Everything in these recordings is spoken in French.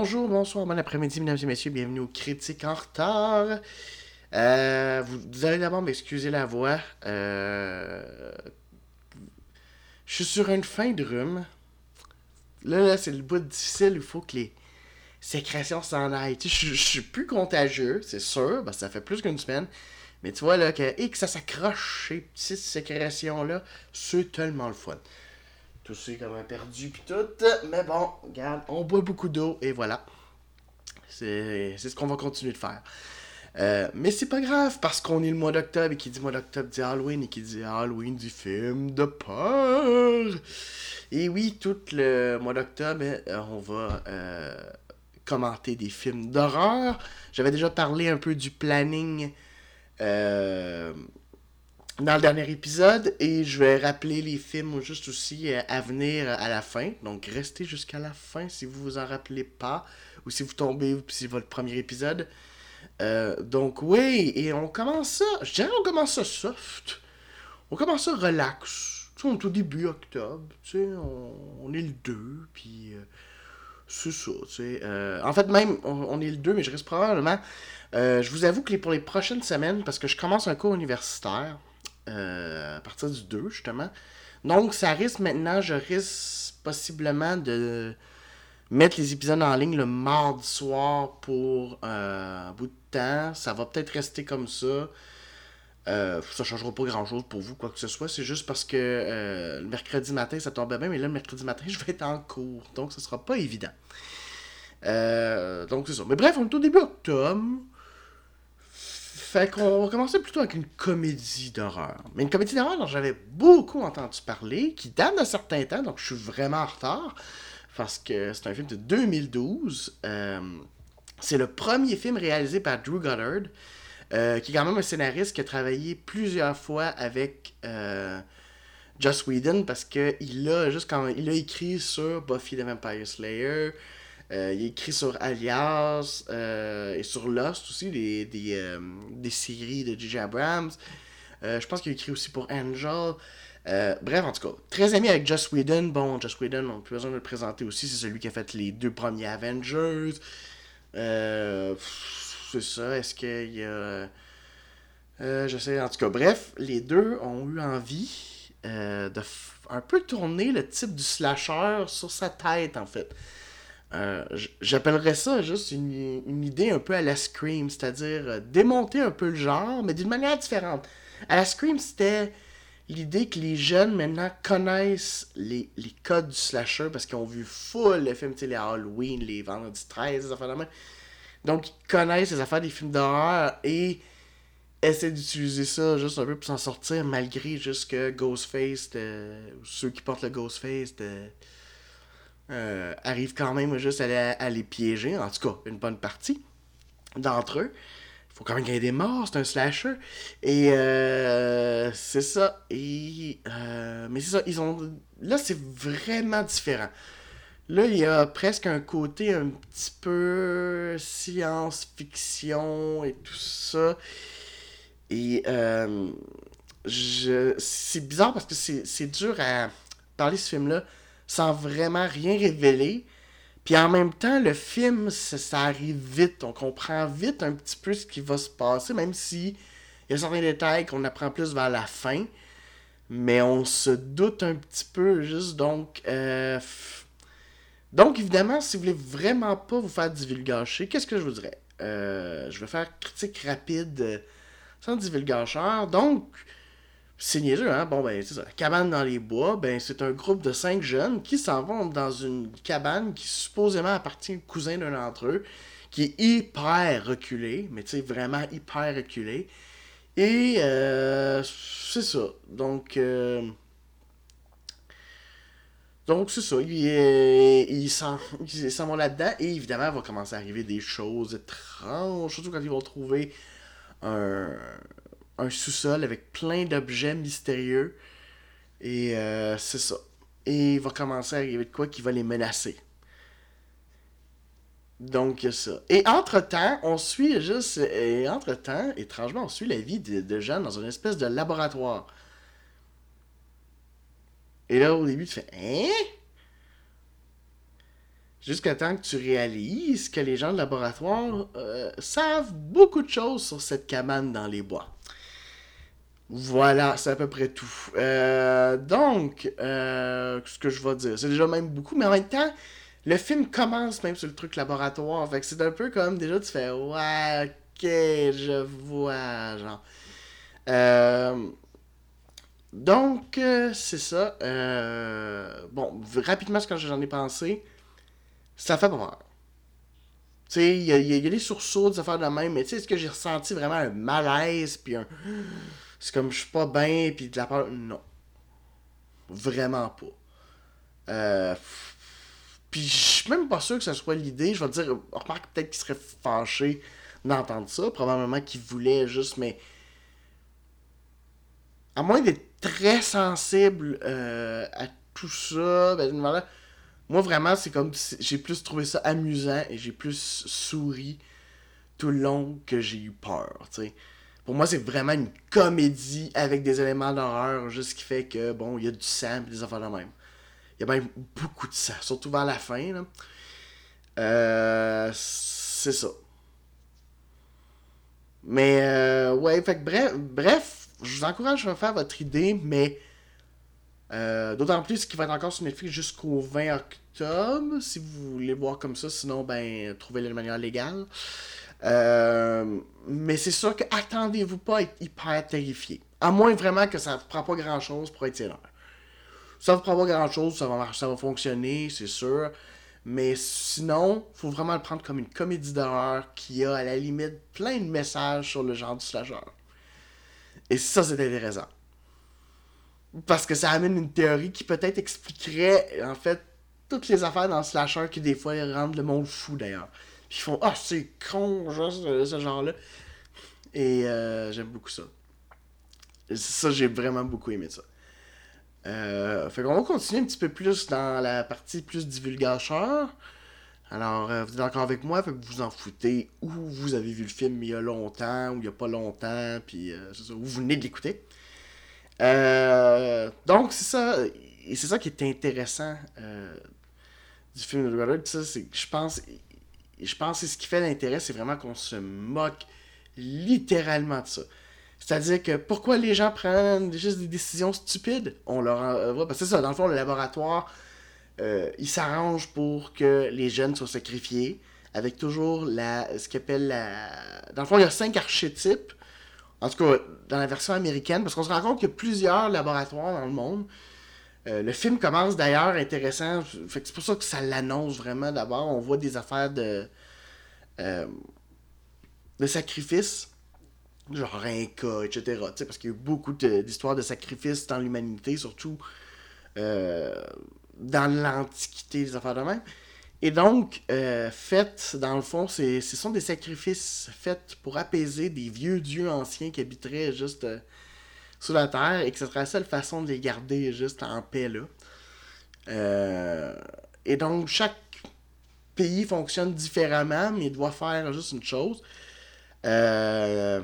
Bonjour, bonsoir, bon après-midi, mesdames et messieurs, bienvenue aux Critiques en retard. Euh, vous, allez d'abord m'excuser la voix. Euh, je suis sur une fin de rhume. Là, là c'est le bout difficile, il faut que les sécrétions s'en aillent. je, suis plus contagieux, c'est sûr, que ça fait plus qu'une semaine. Mais tu vois, là, que, et que ça s'accroche, ces petites sécrétions-là, c'est tellement le fun toussé comme un perdu puis tout. Mais bon, regarde, on boit beaucoup d'eau et voilà. C'est ce qu'on va continuer de faire. Euh, mais c'est pas grave parce qu'on est le mois d'octobre et qui dit mois d'octobre dit Halloween et qui dit Halloween du film de peur. Et oui, tout le mois d'octobre, euh, on va euh, commenter des films d'horreur. J'avais déjà parlé un peu du planning dans le dernier épisode et je vais rappeler les films juste aussi euh, à venir à la fin. Donc restez jusqu'à la fin si vous vous en rappelez pas ou si vous tombez si c'est votre premier épisode. Euh, donc oui, et on commence ça, je dirais on commence ça soft. On commence ça relax. Tu on est au début octobre, tu sais, on, est le 2, puis euh, c'est ça, tu sais. en fait, même, on, est le 2, mais je reste probablement... je vous avoue que pour les prochaines semaines, parce que je commence un cours universitaire, euh, à partir du 2, justement. Donc, ça risque maintenant, je risque possiblement de mettre les épisodes en ligne le mardi soir pour euh, un bout de temps. Ça va peut-être rester comme ça. Euh, ça changera pas grand chose pour vous, quoi que ce soit. C'est juste parce que euh, le mercredi matin, ça tombe bien, mais là, le mercredi matin, je vais être en cours. Donc, ce sera pas évident. donc, c'est ça. Mais bref, on est au début octobre. Fait qu'on va commencer plutôt avec une comédie d'horreur. Mais une comédie d'horreur dont j'avais beaucoup entendu parler, qui date d'un certain temps, donc je suis vraiment en retard, parce que c'est un film de 2012. Euh, c'est le premier film réalisé par Drew Goddard, euh, qui est quand même un scénariste qui a travaillé plusieurs fois avec euh, Joss Whedon, parce qu'il a, juste quand, il a écrit sur Buffy the Vampire Slayer, euh, il a écrit sur Alias euh, et sur Lost aussi, des, des, euh, des séries de J.J. Abrams. je pense qu'il a écrit aussi pour Angel. bref, en tout cas, très ami avec Joss Whedon. Bon, Joss Whedon, on n'a plus besoin de le présenter aussi. C'est celui qui a fait les deux premiers Avengers. c'est ça. Est-ce qu'il y a. je sais, en tout cas, bref, les deux ont eu envie de un peu tourner le type du slasher sur sa tête, en fait. Euh, j'appellerais ça juste une, idée un peu à la Scream, c'est-à-dire euh, démonter un peu le genre, mais d'une manière différente. À la Scream, c'était l'idée que les jeunes maintenant connaissent les, codes du slasher parce qu'ils ont vu full les films, les Halloween, les Vendredi 13, les affaires de Donc, ils connaissent les affaires des films d'horreur et essaient d'utiliser ça juste un peu pour s'en sortir, malgré juste que Ghostface, ceux qui portent le Ghostface, euh, arrive quand même juste à, les piéger, en tout cas une bonne partie d'entre eux. Il faut quand même gagner des morts, c'est un slasher. Et euh, c'est ça. Et, euh, mais c'est ça, ils ont. Là, c'est vraiment différent. Là, il y a presque un côté un petit peu science-fiction et tout ça. Et je... c'est bizarre parce que c'est dur à parler de ce film-là sans vraiment rien révéler. Puis en même temps, le film, ça, arrive vite. On comprend vite un petit peu ce qui va se passer, même si il y a certains détails qu'on apprend plus vers la fin. Mais on se doute un petit peu juste. Donc, euh, donc évidemment, si vous voulez vraiment pas vous faire divulgacher, qu'est-ce que je vous dirais? Euh, Je vais faire critique rapide euh, sans divulgacheur. Donc, c'est niaiseux, hein? Bon, ben, c'est ça. Cabane dans les bois, ben, c'est un groupe de cinq jeunes qui s'en vont dans une cabane qui supposément appartient au cousin d'un d'entre eux, qui est hyper reculé, mais tu sais, vraiment hyper reculé. Et euh, c'est ça. Donc, euh, donc c'est ça. Ils s'en vont là-dedans. Et évidemment, il va commencer à arriver des choses étranges, surtout quand ils vont trouver un un sous-sol avec plein d'objets mystérieux. Et euh, c'est ça. Et il va commencer à arriver de quoi qui va les menacer. Donc, ça. Et entre-temps, on suit juste. Et entre-temps, étrangement, on suit la vie de, de dans une espèce de laboratoire. Et là, au début, tu fais Hein? Jusqu'à temps que tu réalises que les gens de laboratoire euh, savent beaucoup de choses sur cette cabane dans les bois. Voilà, c'est à peu près tout. Euh, donc, euh, ce que je vais dire, c'est déjà même beaucoup, mais en même temps, le film commence même sur le truc laboratoire. Fait que c'est un peu comme déjà tu fais Ouais, ok, je vois, genre. Euh, donc, c'est ça. bon, rapidement, ce que j'en ai pensé, ça fait pas peur. Tu sais, il y, y, a des sursauts, des affaires de même, mais tu sais, est-ce que j'ai ressenti vraiment un malaise, puis un c'est comme je suis pas bien, puis de la peur. Non. Vraiment pas. Euh. Puis je suis même pas sûr que ce soit l'idée. Je vais te dire, remarque peut-être qu'il serait fâché d'entendre ça. Probablement qu'il voulait juste, mais. À moins d'être très sensible euh, à tout ça, ben, moi vraiment, c'est comme. J'ai plus trouvé ça amusant et j'ai plus souri tout le long que j'ai eu peur, tu sais. Pour moi, c'est vraiment une comédie avec des éléments d'horreur, juste qui fait que, bon, il y a du sang et des affaires de même. Il y a même beaucoup de sang, surtout vers la fin. Là. Euh, c'est ça. Mais, euh, ouais, fait que bref, bref, je vous encourage à faire votre idée, mais euh, d'autant plus qu'il va être encore sur Netflix jusqu'au 20 octobre, si vous voulez voir comme ça, sinon, ben, trouvez-le de manière légale. Euh, mais c'est sûr que attendez-vous pas à être hyper terrifié. À moins vraiment que ça ne prend pas grand chose pour être heures. Ça ne prend pas grand chose, ça va, ça va fonctionner, c'est sûr. Mais sinon, faut vraiment le prendre comme une comédie d'horreur qui a à la limite plein de messages sur le genre du slasher. Et ça, c'est intéressant. Parce que ça amène une théorie qui peut-être expliquerait, en fait, toutes les affaires dans le slasher qui, des fois, rendent le monde fou, d'ailleurs. Puis ils font Ah, c'est con, genre, ce, genre-là. Et euh, j'aime beaucoup ça. Ça, j'ai vraiment beaucoup aimé ça. Euh, fait qu'on va continuer un petit peu plus dans la partie plus divulgacheur. Alors, euh, vous êtes encore avec moi, fait que vous en foutez où vous avez vu le film il y a longtemps ou il y a pas longtemps, puis c'est ça, où vous venez de l'écouter. donc, c'est ça, et c'est ça qui est intéressant du film de Brother, c'est que je pense, je pense que ce qui fait l'intérêt, c'est vraiment qu'on se moque littéralement de ça. C'est-à-dire que pourquoi les gens prennent juste des décisions stupides On leur envoie. Parce que c'est ça, dans le fond, le laboratoire, euh, il s'arrange pour que les jeunes soient sacrifiés, avec toujours la, ce qu'on appelle la. Dans le fond, il y a cinq archétypes. En tout cas, dans la version américaine, parce qu'on se rend compte qu'il y a plusieurs laboratoires dans le monde. Euh, le film commence d'ailleurs intéressant. c'est pour ça que ça l'annonce vraiment d'abord. On voit des affaires de, euh, de sacrifice, genre un cas, etc. Parce qu'il y a eu beaucoup d'histoires de sacrifices dans l'humanité, surtout euh, dans l'Antiquité, des affaires de même. Et donc, faites, dans le fond, ce sont des sacrifices faits pour apaiser des vieux dieux anciens qui habiteraient juste sous la terre et que ce serait la seule façon de les garder juste en paix là. Euh, et donc chaque pays fonctionne différemment, mais il doit faire juste une chose. Euh,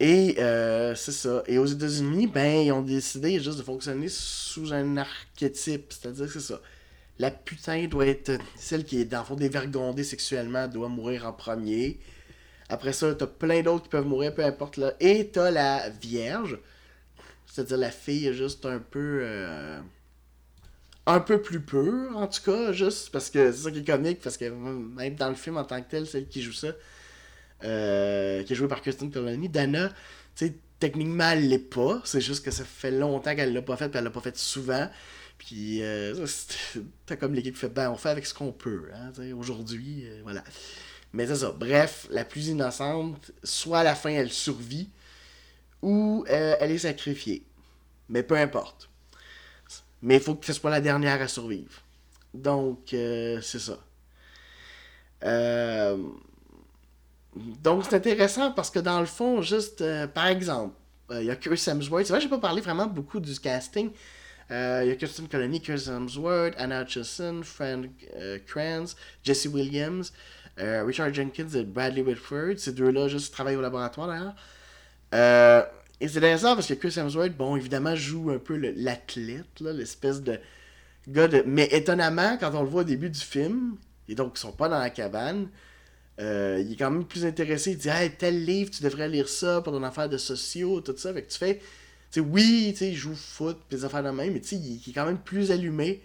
et euh, c'est ça. Et aux États-Unis, ben, ils ont décidé juste de fonctionner sous un archétype. C'est-à-dire c'est ça. La putain doit être celle qui est dans le fond dévergondée sexuellement, doit mourir en premier. Après ça, t'as plein d'autres qui peuvent mourir, peu importe là. Et t'as la Vierge. C'est-à-dire la fille juste un peu. Euh, un peu plus pure, en tout cas, juste parce que c'est ça qui est comique, parce que même dans le film en tant que tel, celle qui joue ça, euh, qui est jouée par Kristen Colony, Dana, tu sais, techniquement, elle l'est pas. C'est juste que ça fait longtemps qu'elle l'a pas fait, puis elle l'a pas fait souvent. Puis, euh, t'as comme l'équipe qui fait, ben, on fait avec ce qu'on peut, hein, aujourd'hui, euh, voilà. Mais c'est ça. Bref, la plus innocente, soit à la fin elle survit, ou euh, elle est sacrifiée. Mais peu importe. Mais il faut que ce soit la dernière à survivre. Donc, euh, c'est ça. Euh, donc, c'est intéressant parce que dans le fond, juste, par exemple, il y a Chris Hemsworth. C'est vrai, j'ai pas parlé vraiment beaucoup du casting. Il y a Kirsten Colony, Chris Hemsworth, Anna Hutchison, Frank Kranz, Jesse Williams. Euh, Richard Jenkins et Bradley Whitford, ces deux-là juste travaillent au laboratoire d'ailleurs. Euh, Et c'est intéressant parce que Chris Hemsworth, bon, évidemment, joue un peu l'athlète, l'espèce de gars. Mais étonnamment, quand on le voit au début du film, et donc ils sont pas dans la cabane, euh, il est quand même plus intéressé. Il dit Hey, tel livre, tu devrais lire ça pour ton affaire de sociaux, tout ça. Fait que tu fais. Tu sais, oui, tu sais, il joue foot, pis des affaires de même, mais tu sais, il, est quand même plus allumé.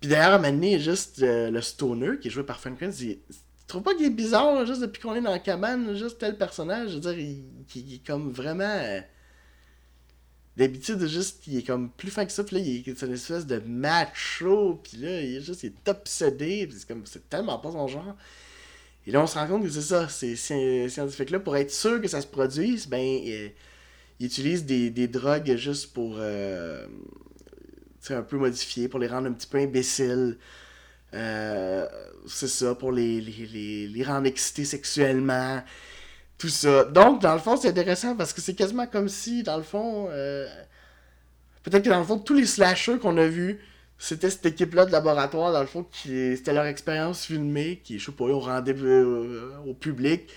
Puis d'ailleurs, à un moment donné, juste le stoner qui est joué par Frank Prince, il, tu trouves pas qu'il est bizarre, juste depuis qu'on est dans la cabane, juste tel personnage, je veux dire, il, est comme vraiment. euh, D'habitude, juste, il est comme plus fin que ça, puis là, il est une espèce de macho, puis là, il est juste, est obsédé, puis c'est comme, c'est tellement pas son genre. Et là, on se rend compte que c'est ça, c'est sci- scientifique là, pour être sûr que ça se produise, ben, euh, il utilise des, des drogues juste pour, euh, tu sais, un peu modifier, pour les rendre un petit peu imbéciles. Euh, c'est ça, pour les, les, les, les rendre excités sexuellement. Tout ça. Donc, dans le fond, c'est intéressant parce que c'est quasiment comme si, dans le fond, euh, peut-être que dans le fond, tous les slashers qu'on a vus, c'était cette équipe-là de laboratoire, dans le fond, qui c'était leur expérience filmée, qui, je sais pas, on rendait euh, au public.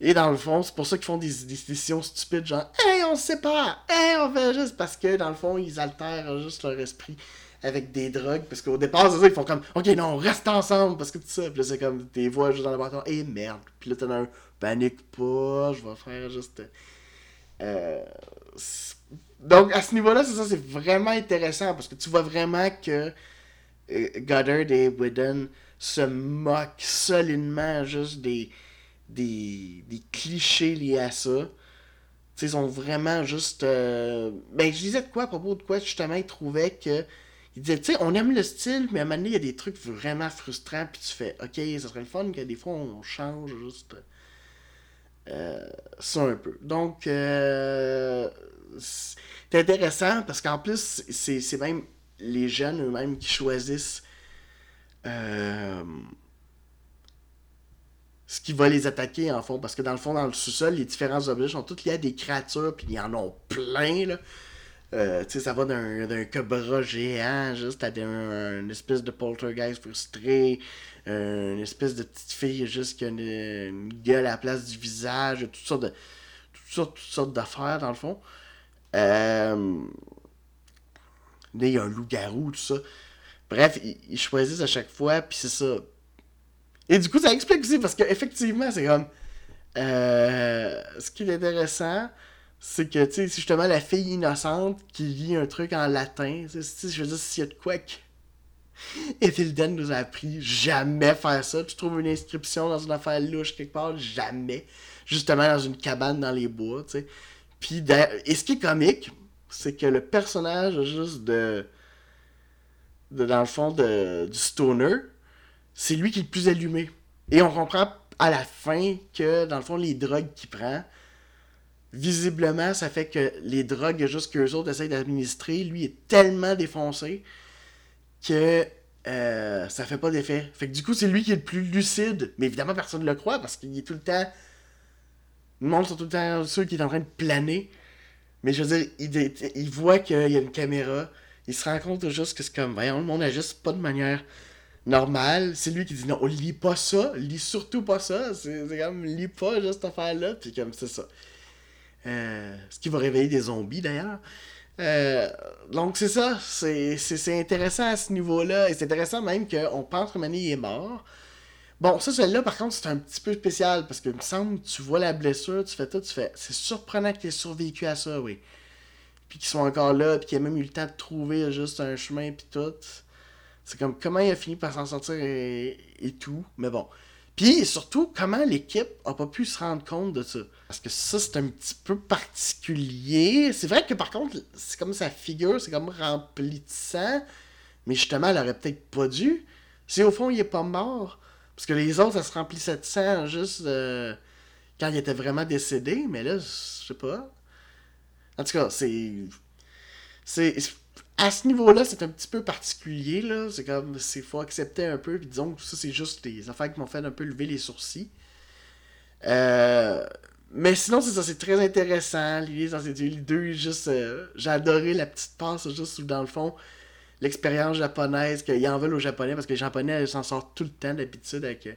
Et dans le fond, c'est pour ça qu'ils font des, des décisions stupides, genre, hey, on se sépare, hey, on fait juste parce que, dans le fond, ils altèrent juste leur esprit avec des drogues. Parce qu'au départ, c'est ça, ils font comme, ok, non, on reste ensemble parce que tout ça. Puis là, c'est comme, des voix juste dans le laboratoire, et merde. Puis là, t'en as un, panique pas, je vais faire juste. Euh, donc, à ce niveau-là, c'est ça, c'est vraiment intéressant parce que tu vois vraiment que euh, Goddard et Whedon se moquent solidement juste des, des, des clichés liés à ça. Tu sais, ils sont vraiment juste. euh, Ben, je disais de quoi à propos de quoi, justement, ils trouvaient que. Ils disaient, tu sais, on aime le style, mais à un moment donné, il y a des trucs vraiment frustrants, puis tu fais, ok, ça serait le fun que des fois on change juste. euh, ça un peu. Donc, euh, c'est intéressant parce qu'en plus, c'est c'est même les jeunes eux-mêmes qui choisissent euh, ce qui va les attaquer en fond. Parce que dans le fond, dans le sous-sol, les différents objets sont tous liés à des créatures, puis ils en ont plein, là. Euh, tu sais, ça va d'un cobra géant jusqu'à un, une espèce de poltergeist frustré, euh, une espèce de petite fille juste qui a une, gueule à la place du visage, toutes sortes de toutes sortes, toutes sortes d'affaires dans le fond. Euh, il y a un loup-garou, tout ça. Bref, ils, ils choisissent à chaque fois, puis c'est ça. Et du coup, ça explique aussi, parce qu'effectivement, c'est comme. euh, ce qui est intéressant, c'est que, tu sais, c'est justement la fille innocente qui lit un truc en latin. Tu sais, je veux dire, s'il y a de quoi que. Ethilden nous a appris jamais faire ça. Tu trouves une inscription dans une affaire louche quelque part, jamais. Justement dans une cabane dans les bois, tu sais. Puis, et ce qui est comique, c'est que le personnage juste de. de dans le fond, de, du stoner, c'est lui qui est le plus allumé. Et on comprend à la fin que, dans le fond, les drogues qu'il prend, visiblement, ça fait que les drogues juste qu'eux autres essayent d'administrer, lui est tellement défoncé que euh, ça fait pas d'effet. Fait que du coup, c'est lui qui est le plus lucide. Mais évidemment, personne ne le croit parce qu'il est tout le temps. Le monde sont tout le temps ceux qui est en train de planer. Mais je veux dire, il, voit qu'il y a une caméra. Il se rend compte juste que c'est comme, voyons, le monde agisse pas de manière normale. C'est lui qui dit non, on lit pas ça, lis surtout pas ça. C'est c'est comme, lis pas juste cette affaire-là. Puis comme, c'est ça. Euh, ce qui va réveiller des zombies d'ailleurs. Euh, donc c'est ça, c'est intéressant à ce niveau-là, et c'est intéressant même qu'on pense que Mané est mort. Bon, ça, celle-là, par contre, c'est un petit peu spécial, parce que il me semble, tu vois la blessure, tu fais tout, tu fais, c'est surprenant qu'il ait survécu à ça, oui. Puis qu'ils soit encore là, puis qu'il ait même eu le temps de trouver juste un chemin, puis tout. C'est comme, comment il a fini par s'en sortir et tout, mais bon. Puis surtout, comment l'équipe a pas pu se rendre compte de ça? Parce que ça, c'est un petit peu particulier. C'est vrai que par contre, c'est comme sa figure, c'est comme rempli de sang. Mais justement, elle aurait peut-être pas dû. Si au fond, il est pas mort. Parce que les autres, ça se remplissait de sang juste euh, quand il était vraiment décédé. Mais là, je sais pas. En tout cas, c'est. C'est. À ce niveau-là, c'est un petit peu particulier, là. C'est comme. C'est faut accepter un peu. Puis disons que ça, c'est juste des affaires qui m'ont fait un peu lever les sourcils. Euh, mais sinon, c'est ça, c'est très intéressant. L'idée dans deux, juste. euh, J'ai adoré la petite passe, juste où, dans le fond, l'expérience japonaise, qu'ils en veulent aux japonais, parce que les japonais, s'en sortent tout le temps d'habitude avec euh,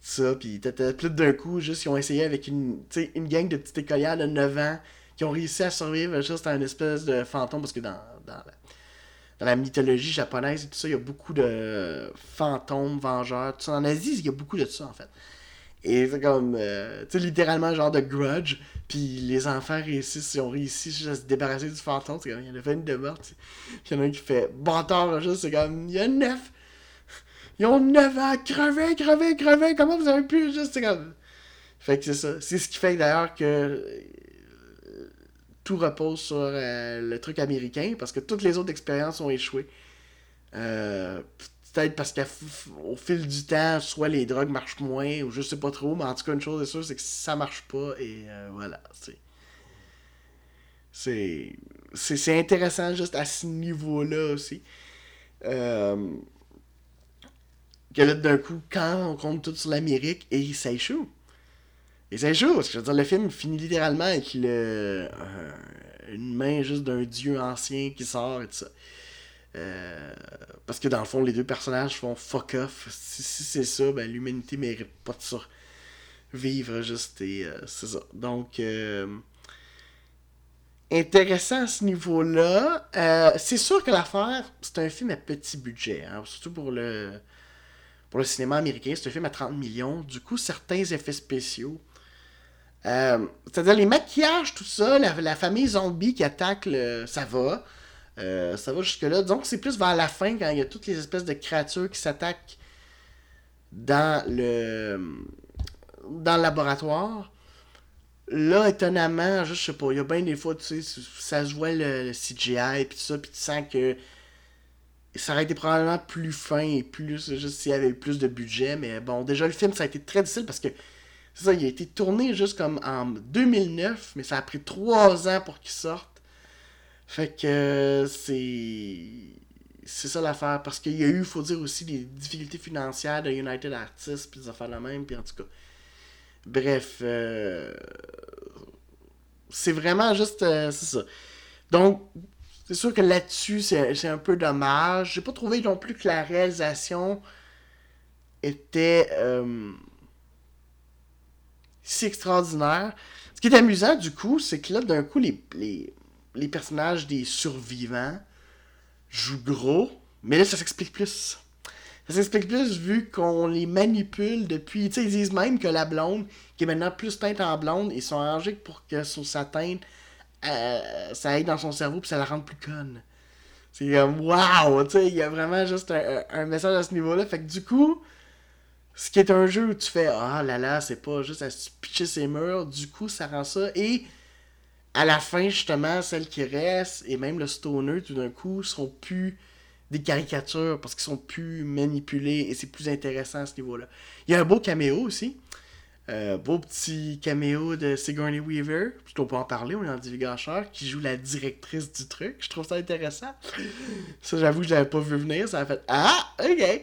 ça. Puis plus d'un coup, juste, ils ont essayé avec une, une gang de petites écolières de 9 ans qui ont réussi à survivre juste à une espèce de fantôme, parce que dans, dans, la, dans la mythologie japonaise et tout ça, il y a beaucoup de fantômes, vengeurs, tout ça. En Asie, il y a beaucoup de ça, en fait. Et c'est comme, euh, tu sais, littéralement, genre de grudge. Puis les enfants réussissent, ils ont réussi juste à se débarrasser du fantôme. C'est comme, il y en a 20 de morts. Puis il y en a un qui fait, bâtard, juste, c'est comme, il y a 9. Ils ont 9 ans, crevez, crevez, crevez. Comment vous avez pu, juste, c'est comme. Fait que c'est ça. C'est ce qui fait d'ailleurs que tout repose sur euh, le truc américain parce que toutes les autres expériences ont échoué. Euh, peut-être parce qu'au fil du temps, soit les drogues marchent moins ou je sais pas trop, mais en tout cas, une chose est sûre, c'est que ça marche pas et voilà. C'est. C'est intéressant juste à ce niveau-là aussi. que là, d'un coup, quand on compte tout sur l'Amérique, et ça échoue. Et c'est chaud, je veux dire, le film finit littéralement avec le, euh, une main juste d'un dieu ancien qui sort et tout ça. Euh, parce que dans le fond, les deux personnages font fuck off. Si, c'est ça, ben, l'humanité mérite pas de survivre juste et euh, c'est ça. Donc, intéressant à ce niveau-là. c'est sûr que l'affaire, c'est un film à petit budget, hein, surtout pour le, pour le cinéma américain. C'est un film à 30 millions. Du coup, certains effets spéciaux euh, c'est-à-dire les maquillages, tout ça, la, famille zombie qui attaque, le, ça va. Euh, ça va jusque-là. Donc c'est plus vers la fin quand il y a toutes les espèces de créatures qui s'attaquent dans le dans le laboratoire. Là, étonnamment, je sais pas, il y a bien des fois, tu sais, ça se voit le, CGI et tout ça, puis tu sens que ça aurait été probablement plus fin et plus, juste s'il y avait eu plus de budget, mais bon, déjà le film, ça a été très difficile parce que c'est ça, il a été tourné juste comme en 2009, mais ça a pris trois ans pour qu'il sorte. Fait que c'est. C'est ça l'affaire. Parce qu'il y a eu, faut dire aussi, des difficultés financières de United Artists, puis des affaires la même, puis en tout cas. Bref. Euh, c'est vraiment juste. Euh, c'est ça. Donc, c'est sûr que là-dessus, c'est un peu dommage. J'ai pas trouvé non plus que la réalisation était. Euh, si extraordinaire. Ce qui est amusant, du coup, c'est que là, d'un coup, les, les, personnages des survivants jouent gros, mais là, ça s'explique plus. Ça s'explique plus vu qu'on les manipule depuis. Tu sais, ils disent même que la blonde, qui est maintenant plus teinte en blonde, ils sont arrangés pour que sur sa teinte, euh, ça aille dans son cerveau puis ça la rende plus conne. C'est comme, waouh! Tu sais, il y a vraiment juste un, un, message à ce niveau-là. Fait que du coup, ce qui est un jeu où tu fais Ah là là, c'est pas juste à pitcher ses murs, du coup ça rend ça. Et à la fin, justement, celles qui restent, et même le stoner, tout d'un coup, sont plus des caricatures parce qu'ils sont plus manipulés et c'est plus intéressant à ce niveau-là. Il y a un beau caméo aussi. Euh, beau petit caméo de Sigourney Weaver. Dois pas en parler, on est en divulgateur, qui joue la directrice du truc. Je trouve ça intéressant. Ça, j'avoue je l'avais pas vu venir. Ça a fait Ah, ok.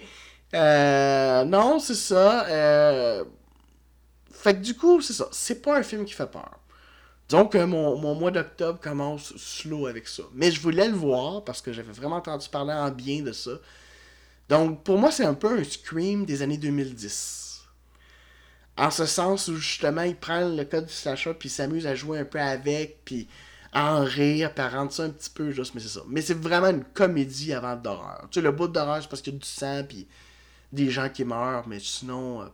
Euh, non, c'est ça. Euh... Fait que du coup, c'est ça. C'est pas un film qui fait peur. Donc, mon, mon mois d'octobre commence slow avec ça. Mais je voulais le voir parce que j'avais vraiment entendu parler en bien de ça. Donc, pour moi, c'est un peu un Scream des années 2010. En ce sens où, justement, il prend le code du slasher puis il s'amuse à jouer un peu avec, puis à en rire, puis à rendre ça un petit peu juste, mais c'est ça. Mais c'est vraiment une comédie avant d'horreur. Tu sais, le bout d'horreur, c'est parce qu'il y a du sang, puis des gens qui meurent, mais sinon, euh,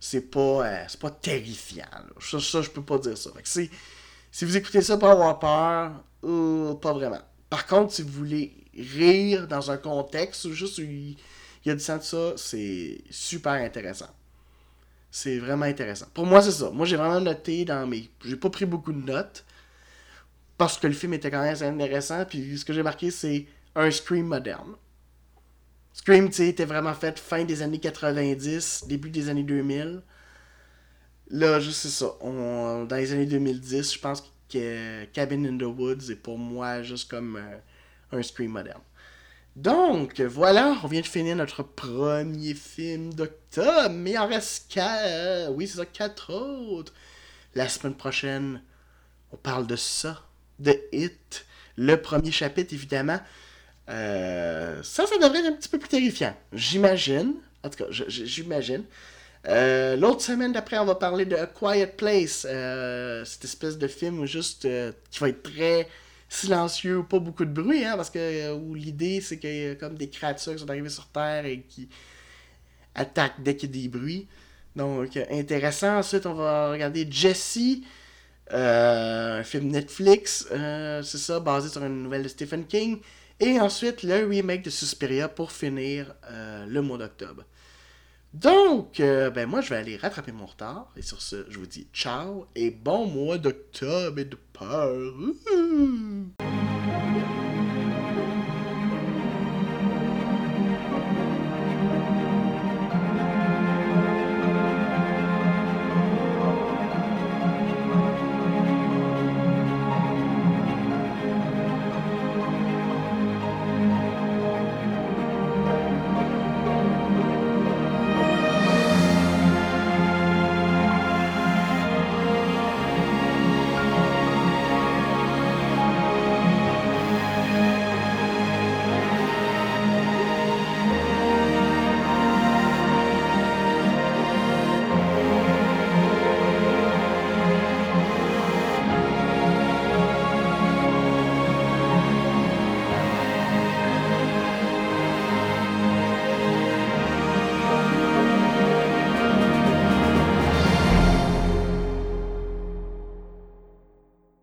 c'est pas, euh, pas terrifiant. Ça, je peux pas dire ça. si, si vous écoutez ça pour avoir peur, euh, pas vraiment. Par contre, si vous voulez rire dans un contexte où juste il y a du sens de ça, c'est super intéressant. C'est vraiment intéressant. Pour moi, c'est ça. Moi, j'ai vraiment noté dans mes. J'ai pas pris beaucoup de notes. Parce que le film était quand même intéressant. Puis ce que j'ai marqué, c'est un scream moderne. Scream, tu était vraiment fait fin des années 90, début des années 2000. Là, juste c'est ça. Dans les années 2010, je pense que Cabin in the Woods est pour moi juste comme euh, un Scream moderne. Donc, voilà, on vient de finir notre premier film d'octobre, mais il en reste quatre. Oui, c'est ça, quatre autres. La semaine prochaine, on parle de ça, de Hit. Le premier chapitre, évidemment. Euh, ça, ça devrait être un petit peu plus terrifiant. J'imagine. En tout cas, j'imagine. Euh, L'autre semaine d'après, on va parler de A Quiet Place. Euh, cette espèce de film juste qui va être très silencieux, pas beaucoup de bruit, hein, parce que l'idée c'est qu'il y a comme des créatures qui sont arrivées sur Terre et qui attaquent dès qu'il y a des bruits. Donc, intéressant. Ensuite, on va regarder Jesse, un film Netflix, c'est ça, basé sur une nouvelle de Stephen King. Et ensuite, le remake de Suspiria pour finir euh, le mois d'octobre. Donc, euh, ben moi, je vais aller rattraper mon retard. Et sur ce, je vous dis ciao et bon mois d'octobre et de peur.